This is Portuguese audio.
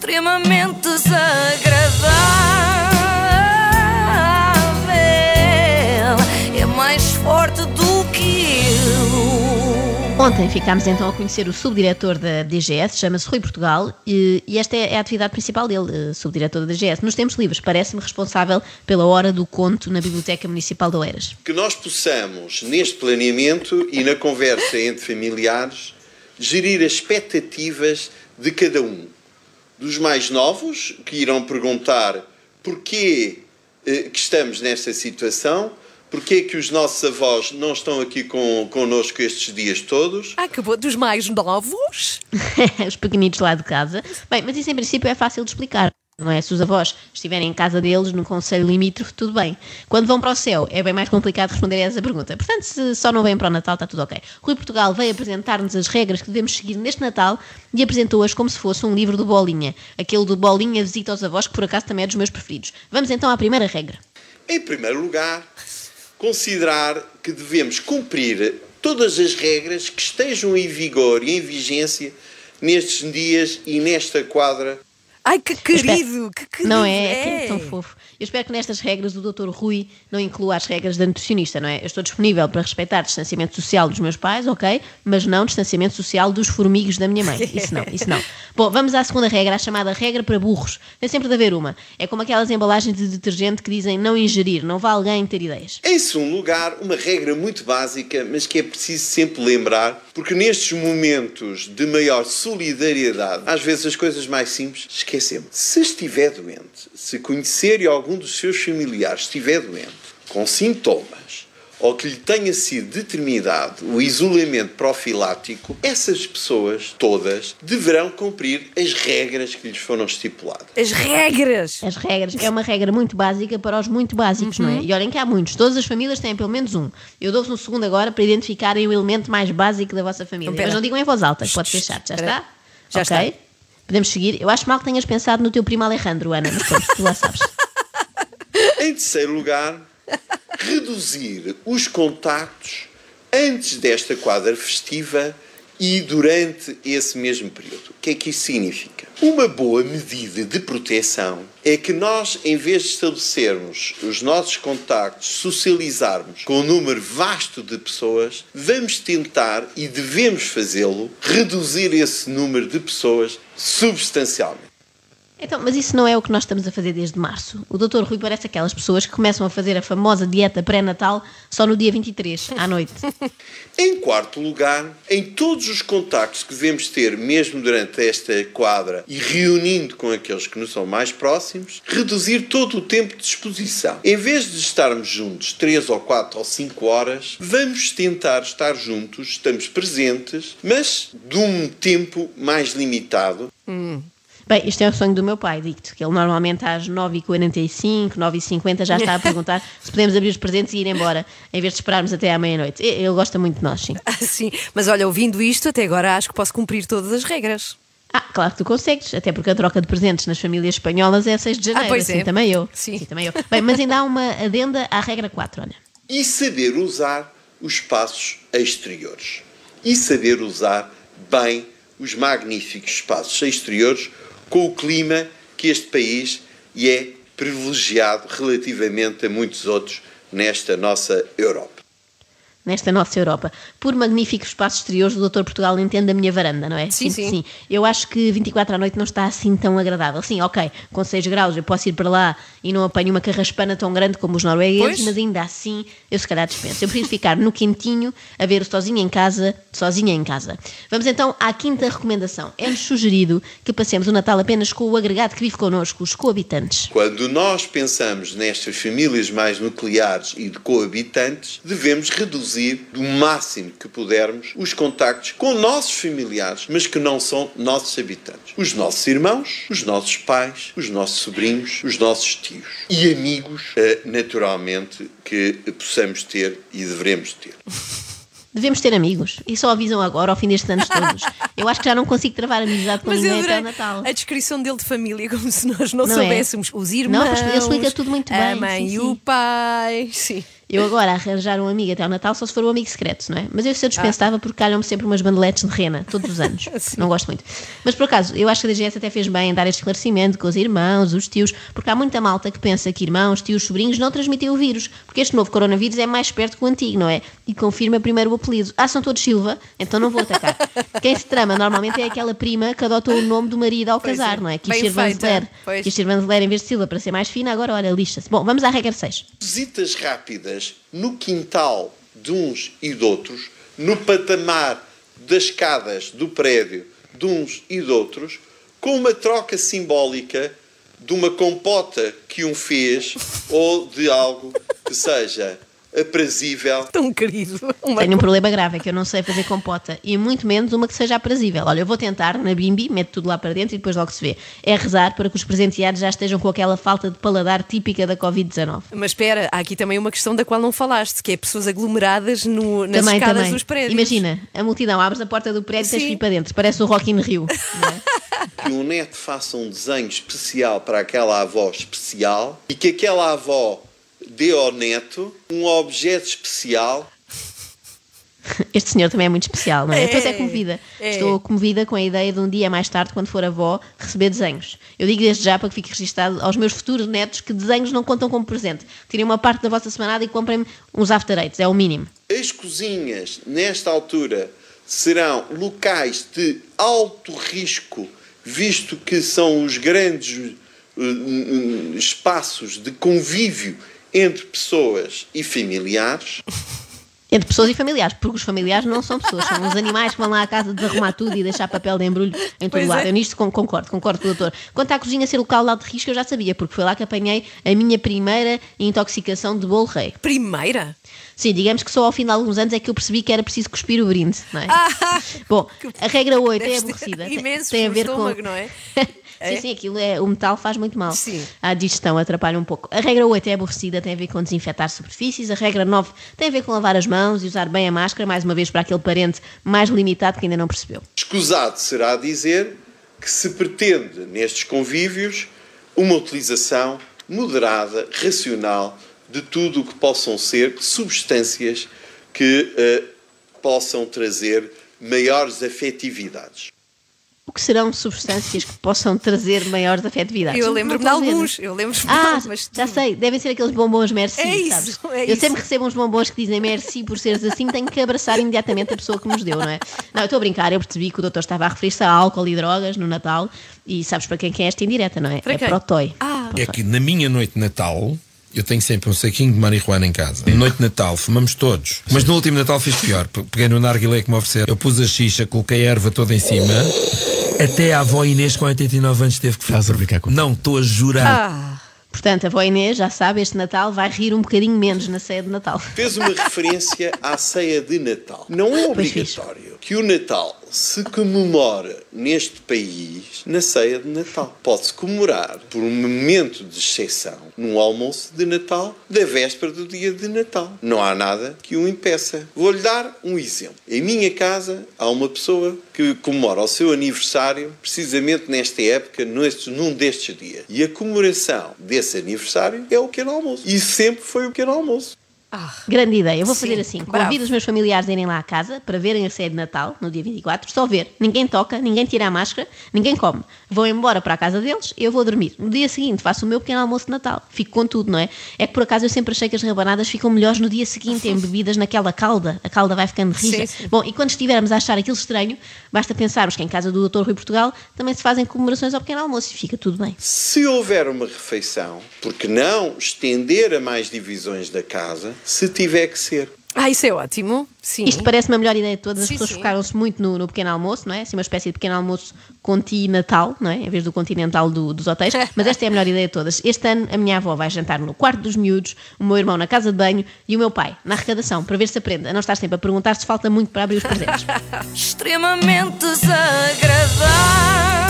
extremamente desagradável. É mais forte do que eu. Ontem ficámos então a conhecer o subdiretor da DGS, chama-se Rui Portugal, e, e esta é a atividade principal dele, eh, subdiretor da DGS. Nos tempos livres, parece-me responsável pela hora do conto na Biblioteca Municipal de Oeiras. que nós possamos, neste planeamento e na conversa entre familiares, gerir as expectativas de cada um. Dos mais novos, que irão perguntar porquê eh, que estamos nesta situação, porquê que os nossos avós não estão aqui com, connosco estes dias todos, Ah, acabou dos mais novos? Os pequenitos lá de casa. Bem, mas isso em princípio é fácil de explicar. Não é? Se os avós estiverem em casa deles, no conselho limítrofe, tudo bem. Quando vão para o céu, é bem mais complicado responder a essa pergunta. Portanto, se só não vêm para o Natal, está tudo ok. Rui Portugal veio apresentar-nos as regras que devemos seguir neste Natal e apresentou-as como se fosse um livro do Bolinha. Aquele do Bolinha Visita aos Avós, que por acaso também é dos meus preferidos. Vamos então à primeira regra. Em primeiro lugar, considerar que devemos cumprir todas as regras que estejam em vigor e em vigência nestes dias e nesta quadra. Ai, que querido, que querido. Não é? É tão fofo. Eu espero que nestas regras o Dr. Rui não inclua as regras da nutricionista, não é? Eu estou disponível para respeitar distanciamento social dos meus pais, ok? Mas não distanciamento social dos formigos da minha mãe. Isso não, isso não. Bom, vamos à segunda regra, a chamada regra para burros. Tem sempre de haver uma. É como aquelas embalagens de detergente que dizem não ingerir, não vá alguém ter ideias. Em segundo lugar, uma regra muito básica, mas que é preciso sempre lembrar, porque nestes momentos de maior solidariedade, às vezes as coisas mais simples esquecemos. Se estiver doente, se conhecer e algum dos seus familiares estiver doente, com sintomas, ou que lhe tenha sido determinado o isolamento profilático, essas pessoas todas deverão cumprir as regras que lhes foram estipuladas. As regras. As regras é uma regra muito básica para os muito básicos, não é? E olhem que há muitos. Todas as famílias têm pelo menos um. Eu dou-vos um segundo agora para identificarem o elemento mais básico da vossa família. Então, pera. Mas não digam em voz alta, que pode ser chato. Já está? Já Ok? está. Podemos seguir. Eu acho mal que tenhas pensado no teu primo Alejandro, Ana, mas pronto, tu lá sabes. Em terceiro lugar, reduzir os contactos antes desta quadra festiva e durante esse mesmo período. O que é que isso significa? Uma boa medida de proteção é que nós, em vez de estabelecermos os nossos contactos, socializarmos com um número vasto de pessoas, vamos tentar e devemos fazê-lo, reduzir esse número de pessoas substancialmente. Então, mas isso não é o que nós estamos a fazer desde março. O Dr. Rui parece aquelas pessoas que começam a fazer a famosa dieta pré-natal só no dia 23, à noite. Em quarto lugar, em todos os contactos que devemos ter, mesmo durante esta quadra e reunindo com aqueles que nos são mais próximos, reduzir todo o tempo de exposição. Em vez de estarmos juntos 3 ou 4 ou 5 horas, vamos tentar estar juntos, estamos presentes, mas de um tempo mais limitado. Bem, isto é o sonho do meu pai, digo-te, que ele normalmente às 9h45, 9h50 já está a perguntar se podemos abrir os presentes e ir embora, em vez de esperarmos até à meia-noite. Ele gosta muito de nós, sim. Ah, sim. Mas olha, ouvindo isto, até agora acho que posso cumprir todas as regras. Ah, claro que tu consegues, até porque a troca de presentes nas famílias espanholas é 6 de janeiro, pois assim é. também eu. Sim. também eu. Bem, mas ainda há uma adenda à regra 4, olha. e saber usar os espaços exteriores. E saber usar bem os magníficos espaços exteriores com o clima que este país e é privilegiado relativamente a muitos outros nesta nossa Europa. Nesta nossa Europa. Por magníficos espaços exteriores, o Doutor Portugal entende a minha varanda, não é? Sim, que sim. Eu acho que 24 à noite não está assim tão agradável. Sim, ok, com 6 graus eu posso ir para lá e não apanho uma carraspana tão grande como os noruegueses, Pois. mas ainda assim eu se calhar dispenso. Eu prefiro ficar no quentinho a ver sozinha em casa, sozinha em casa. Vamos então à quinta recomendação. É-nos sugerido que passemos o Natal apenas com o agregado que vive connosco, os coabitantes. Quando nós pensamos nestas famílias mais nucleares e de coabitantes, devemos reduzir do máximo que pudermos os contactos com nossos familiares, mas que não são nossos habitantes. Os nossos irmãos, os nossos pais, os nossos sobrinhos, os nossos tios e amigos, eh, naturalmente, que possamos ter e devemos ter. Devemos ter amigos e só avisam agora, ao fim destes anos todos. Eu acho que já não consigo travar amizade com Mas ninguém até o Natal. a descrição dele de família, como se nós não, Não é? soubéssemos. Os irmãos, Não, ele explica tudo muito a bem, mãe sim, e o sim. pai. Sim. Eu agora arranjar um amigo até ao Natal só se for um amigo secreto, não é? Mas eu se eu dispensava porque calham-me sempre umas bandeletes de rena, todos os anos. não gosto muito. Mas por acaso, eu acho que a DGS até fez bem em dar este esclarecimento com os irmãos, os tios, porque há muita malta que pensa que irmãos, tios, sobrinhos não transmitem o vírus, porque este novo coronavírus é mais perto que o antigo, não é? E confirma primeiro o apelido. Ah, são todos Silva, então não vou atacar. Quem se trama normalmente é aquela prima que adotou o nome do marido ao Pois casar, é. não é? Quis ser Vanzeler. Quis ser Vanzeler em vez de Silva para ser mais fina, agora olha, lixa-se. Bom, vamos à regra 6. Visitas rápidas no quintal de uns e de outros, no patamar das escadas do prédio de uns e de outros, com uma troca simbólica de uma compota que um fez ou de algo que seja aprazível Tão querido. Uma Tenho um problema grave, é que eu não sei fazer compota e muito menos uma que seja aprazível. Olha, eu vou tentar na bimbi, meto tudo lá para dentro e depois logo se vê. É rezar para que os presenteados já estejam com aquela falta de paladar típica da Covid-19. Mas espera, há aqui também uma questão da qual não falaste, que é pessoas aglomeradas no, nas também, escadas também. dos prédios. Imagina, a multidão, abres a porta do prédio e tens que ir para dentro. Parece o Rock in Rio. não é? que um neto faça um desenho especial para aquela avó especial e que aquela avó dê ao neto um objeto especial Este senhor também é muito especial, não é? É, até comovida. é. Estou comovida com a ideia de um dia mais tarde, quando for avó, receber desenhos. Eu digo desde já para que fique registado aos meus futuros netos que desenhos não contam como presente. Tirem uma parte da vossa semanada e comprem-me uns after eights, é o mínimo. As cozinhas, nesta altura, serão locais de alto risco, visto que são os grandes eh, espaços de convívio entre pessoas e familiares. Entre pessoas e familiares, porque os familiares não são pessoas, são uns animais que vão lá à casa desarrumar tudo e deixar papel de embrulho em todo Pois lado. é. Eu nisto con- concordo, concordo com o doutor. Quanto à cozinha ser local de alto risco, eu já sabia, porque foi lá que apanhei a minha primeira intoxicação de bolo rei. Primeira? Sim, digamos que só ao fim de alguns anos é que eu percebi que era preciso cuspir o brinde, não é? Bom, a regra 8 é aborrecida. Tem- imensos tem a ver com. estômago, não é? sim, É? sim, aquilo é. O metal faz muito mal. Sim. A digestão atrapalha um pouco. A regra 8 é aborrecida, tem a ver com desinfetar superfícies. A regra 9 tem a ver com lavar as mãos e usar bem a máscara, mais uma vez para aquele parente mais limitado que ainda não percebeu. Escusado será dizer que se pretende, nestes convívios, uma utilização moderada, racional, de tudo o que possam ser substâncias que eh, possam trazer maiores afetividades. O que serão substâncias que possam trazer maiores afetividades? Eu lembro-me de alguns. Eu lembro-me de Ah, alguns. já sei, devem ser aqueles bombons merci, É isso, sabes? é eu isso. sempre recebo uns bombons que dizem merci por seres assim, tenho que abraçar imediatamente a pessoa que nos deu, não é? Não, eu estou a brincar, eu percebi que o doutor estava a referir-se a álcool e drogas no Natal e sabes para quem que é esta indireta, não é? Para é quem? para o Toy. Ah. É que na minha noite de Natal eu tenho sempre um saquinho de marihuana em casa. Noite de Natal, fumamos todos. Mas no último Natal fiz pior. Pe- Peguei no narguilé que me ofereceram. Eu pus a xixa, coloquei a erva toda em cima. Até a avó Inês, com 89 anos, teve que Estás a brincar comigo? Não, estou a jurar. Ah, Portanto, a avó Inês, já sabe, este Natal vai rir um bocadinho menos na ceia de Natal. Fez uma referência à ceia de Natal. Não é obrigatório que o Natal se comemore neste país na ceia de Natal. Pode-se comemorar por um momento de exceção num almoço de Natal da véspera do dia de Natal. Não há nada que o impeça. Vou-lhe dar um exemplo. Em minha casa há uma pessoa que comemora o seu aniversário precisamente nesta época, neste, num destes dias. E a comemoração desse aniversário é o pequeno almoço. E sempre foi o pequeno almoço. Grande ideia. Eu vou Sim, fazer assim: bravo. convido os meus familiares a irem lá à casa para verem a ceia de Natal no dia 24. Só ver. Ninguém toca, ninguém tira a máscara, ninguém come. Vão embora para a casa deles e eu vou dormir. No dia seguinte faço o meu pequeno almoço de Natal. Fico com tudo, não é? É que por acaso eu sempre achei que as rabanadas ficam melhores no dia seguinte, embebidas naquela calda. A calda vai ficando rija. Sim, sim. Bom, e quando estivermos a achar aquilo estranho, basta pensarmos que em casa do Dr. Rui Portugal também se fazem comemorações ao pequeno almoço e fica tudo bem. Se houver uma refeição, por que não estender a mais divisões da casa, se tiver que ser? ah, isso é ótimo. Sim. Isto parece-me a melhor ideia de todas. As Sim, pessoas focaram-se muito no, no pequeno almoço, não é? Assim, uma espécie de pequeno almoço continental, não é? Em vez do continental do- dos hotéis. Mas esta é a melhor ideia de todas. Este ano a minha avó vai jantar no quarto dos miúdos, o meu irmão na casa de banho e o meu pai na arrecadação, para ver se aprende a não estar sempre a perguntar se falta muito para abrir os presentes. extremamente desagradável.